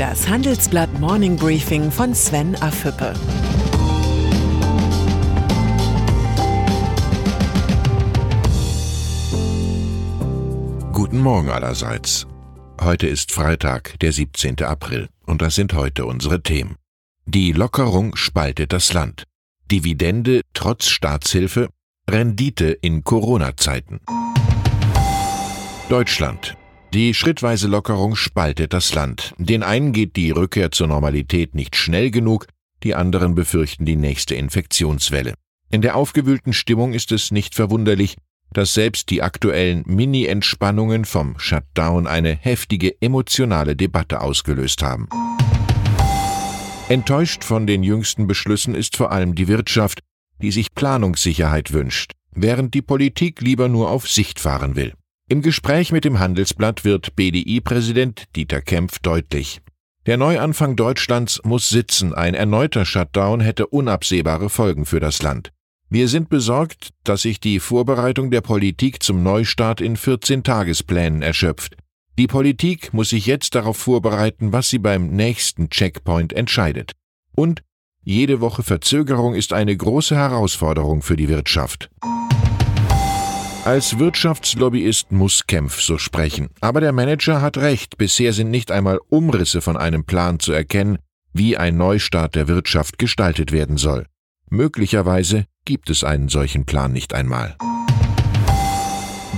Das Handelsblatt Morning Briefing von Sven Afüppe. Guten Morgen allerseits. Heute ist Freitag, der 17. April, und das sind heute unsere Themen. Die Lockerung spaltet das Land. Dividende trotz Staatshilfe, Rendite in Corona-Zeiten. Deutschland. Die schrittweise Lockerung spaltet das Land. Den einen geht die Rückkehr zur Normalität nicht schnell genug, die anderen befürchten die nächste Infektionswelle. In der aufgewühlten Stimmung ist es nicht verwunderlich, dass selbst die aktuellen Mini-Entspannungen vom Shutdown eine heftige emotionale Debatte ausgelöst haben. Enttäuscht von den jüngsten Beschlüssen ist vor allem die Wirtschaft, die sich Planungssicherheit wünscht, während die Politik lieber nur auf Sicht fahren will. Im Gespräch mit dem Handelsblatt wird BDI-Präsident Dieter Kempf deutlich. Der Neuanfang Deutschlands muss sitzen, ein erneuter Shutdown hätte unabsehbare Folgen für das Land. Wir sind besorgt, dass sich die Vorbereitung der Politik zum Neustart in 14 Tagesplänen erschöpft. Die Politik muss sich jetzt darauf vorbereiten, was sie beim nächsten Checkpoint entscheidet. Und jede Woche Verzögerung ist eine große Herausforderung für die Wirtschaft. Als Wirtschaftslobbyist muss Kempf so sprechen. Aber der Manager hat recht, bisher sind nicht einmal Umrisse von einem Plan zu erkennen, wie ein Neustart der Wirtschaft gestaltet werden soll. Möglicherweise gibt es einen solchen Plan nicht einmal.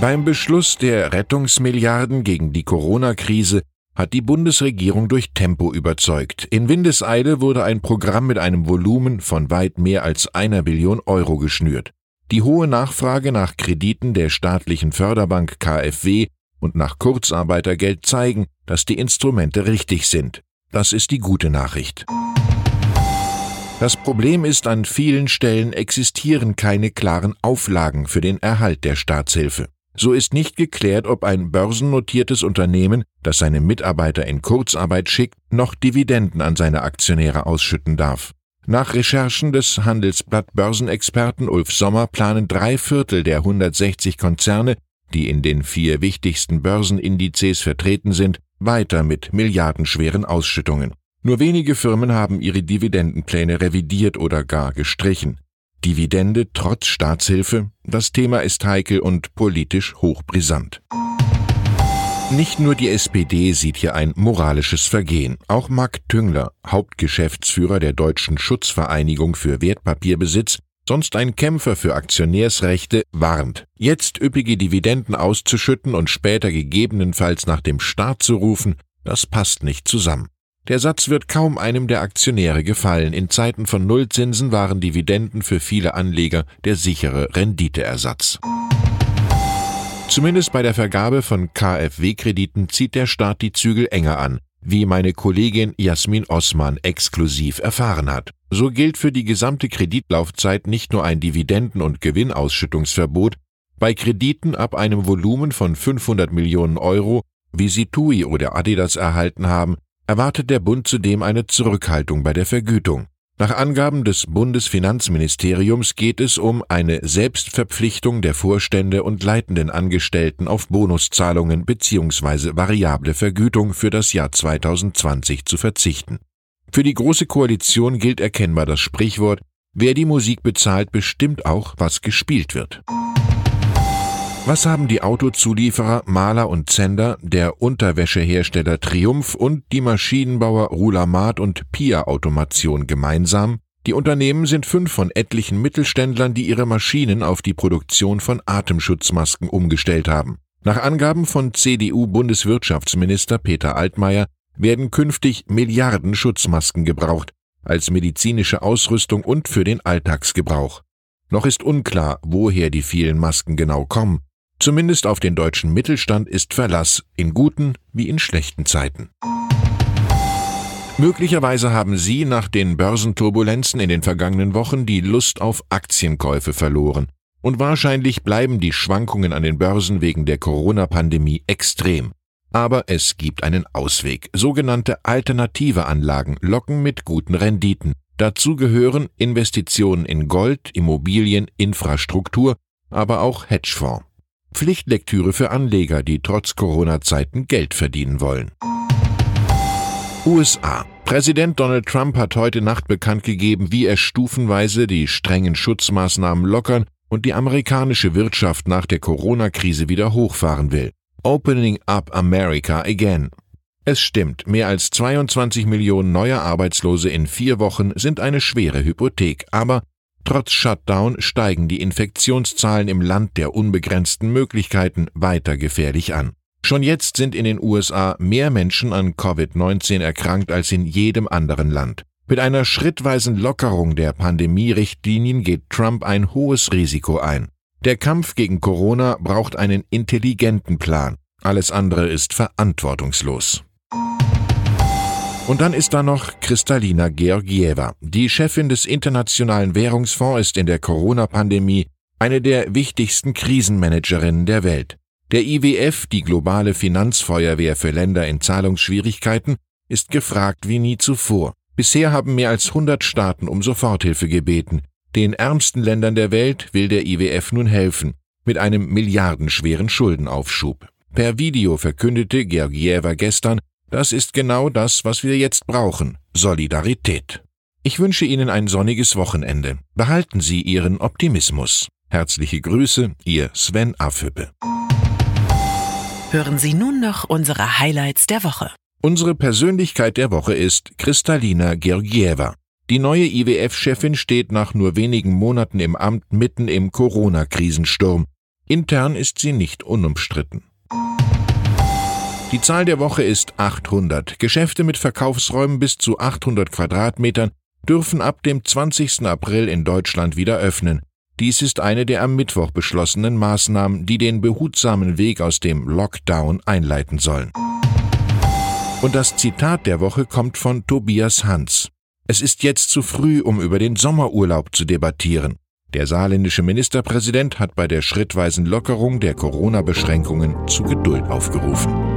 Beim Beschluss der Rettungsmilliarden gegen die Corona-Krise hat die Bundesregierung durch Tempo überzeugt. In Windeseile wurde ein Programm mit einem Volumen von weit mehr als einer Billion Euro geschnürt. Die hohe Nachfrage nach Krediten der staatlichen Förderbank KfW und nach Kurzarbeitergeld zeigen, dass die Instrumente richtig sind. Das ist die gute Nachricht. Das Problem ist, an vielen Stellen existieren keine klaren Auflagen für den Erhalt der Staatshilfe. So ist nicht geklärt, ob ein börsennotiertes Unternehmen, das seine Mitarbeiter in Kurzarbeit schickt, noch Dividenden an seine Aktionäre ausschütten darf. Nach Recherchen des Handelsblatt Börsenexperten Ulf Sommer planen drei Viertel der 160 Konzerne, die in den vier wichtigsten Börsenindizes vertreten sind, weiter mit milliardenschweren Ausschüttungen. Nur wenige Firmen haben ihre Dividendenpläne revidiert oder gar gestrichen. Dividende trotz Staatshilfe, das Thema ist heikel und politisch hochbrisant. Nicht nur die SPD sieht hier ein moralisches Vergehen. Auch Marc Tüngler, Hauptgeschäftsführer der Deutschen Schutzvereinigung für Wertpapierbesitz, sonst ein Kämpfer für Aktionärsrechte, warnt, jetzt üppige Dividenden auszuschütten und später gegebenenfalls nach dem Staat zu rufen, das passt nicht zusammen. Der Satz wird kaum einem der Aktionäre gefallen. In Zeiten von Nullzinsen waren Dividenden für viele Anleger der sichere Renditeersatz. Zumindest bei der Vergabe von KfW-Krediten zieht der Staat die Zügel enger an, wie meine Kollegin Jasmin Osman exklusiv erfahren hat. So gilt für die gesamte Kreditlaufzeit nicht nur ein Dividenden- und Gewinnausschüttungsverbot, bei Krediten ab einem Volumen von 500 Millionen Euro, wie sie TUI oder Adidas erhalten haben, erwartet der Bund zudem eine Zurückhaltung bei der Vergütung. Nach Angaben des Bundesfinanzministeriums geht es um eine Selbstverpflichtung der Vorstände und leitenden Angestellten auf Bonuszahlungen bzw. variable Vergütung für das Jahr 2020 zu verzichten. Für die Große Koalition gilt erkennbar das Sprichwort Wer die Musik bezahlt, bestimmt auch, was gespielt wird. Was haben die Autozulieferer Maler und Zender, der Unterwäschehersteller Triumph und die Maschinenbauer Rulamat und Pia Automation gemeinsam? Die Unternehmen sind fünf von etlichen Mittelständlern, die ihre Maschinen auf die Produktion von Atemschutzmasken umgestellt haben. Nach Angaben von CDU-Bundeswirtschaftsminister Peter Altmaier werden künftig Milliarden Schutzmasken gebraucht, als medizinische Ausrüstung und für den Alltagsgebrauch. Noch ist unklar, woher die vielen Masken genau kommen. Zumindest auf den deutschen Mittelstand ist Verlass in guten wie in schlechten Zeiten. Möglicherweise haben Sie nach den Börsenturbulenzen in den vergangenen Wochen die Lust auf Aktienkäufe verloren. Und wahrscheinlich bleiben die Schwankungen an den Börsen wegen der Corona-Pandemie extrem. Aber es gibt einen Ausweg. Sogenannte alternative Anlagen locken mit guten Renditen. Dazu gehören Investitionen in Gold, Immobilien, Infrastruktur, aber auch Hedgefonds. Pflichtlektüre für Anleger, die trotz Corona-Zeiten Geld verdienen wollen. USA. Präsident Donald Trump hat heute Nacht bekannt gegeben, wie er stufenweise die strengen Schutzmaßnahmen lockern und die amerikanische Wirtschaft nach der Corona-Krise wieder hochfahren will. Opening up America again. Es stimmt, mehr als 22 Millionen neue Arbeitslose in vier Wochen sind eine schwere Hypothek, aber trotz Shutdown steigen die Infektionszahlen im Land der unbegrenzten Möglichkeiten weiter gefährlich an. Schon jetzt sind in den USA mehr Menschen an Covid-19 erkrankt als in jedem anderen Land. Mit einer schrittweisen Lockerung der Pandemie-Richtlinien geht Trump ein hohes Risiko ein. Der Kampf gegen Corona braucht einen intelligenten Plan. Alles andere ist verantwortungslos. Und dann ist da noch Kristalina Georgieva. Die Chefin des Internationalen Währungsfonds ist in der Corona-Pandemie eine der wichtigsten Krisenmanagerinnen der Welt. Der IWF, die globale Finanzfeuerwehr für Länder in Zahlungsschwierigkeiten, ist gefragt wie nie zuvor. Bisher haben mehr als 100 Staaten um Soforthilfe gebeten. Den ärmsten Ländern der Welt will der IWF nun helfen, mit einem milliardenschweren Schuldenaufschub. Per Video verkündete Georgieva gestern, das ist genau das, was wir jetzt brauchen, Solidarität. Ich wünsche Ihnen ein sonniges Wochenende. Behalten Sie Ihren Optimismus. Herzliche Grüße, Ihr Sven Affüppe. Hören Sie nun noch unsere Highlights der Woche. Unsere Persönlichkeit der Woche ist Kristalina Georgieva. Die neue IWF-Chefin steht nach nur wenigen Monaten im Amt mitten im Corona-Krisensturm. Intern ist sie nicht unumstritten. Die Zahl der Woche ist 800. Geschäfte mit Verkaufsräumen bis zu 800 Quadratmetern dürfen ab dem 20. April in Deutschland wieder öffnen. Dies ist eine der am Mittwoch beschlossenen Maßnahmen, die den behutsamen Weg aus dem Lockdown einleiten sollen. Und das Zitat der Woche kommt von Tobias Hans. Es ist jetzt zu früh, um über den Sommerurlaub zu debattieren. Der saarländische Ministerpräsident hat bei der schrittweisen Lockerung der Corona-Beschränkungen zu Geduld aufgerufen.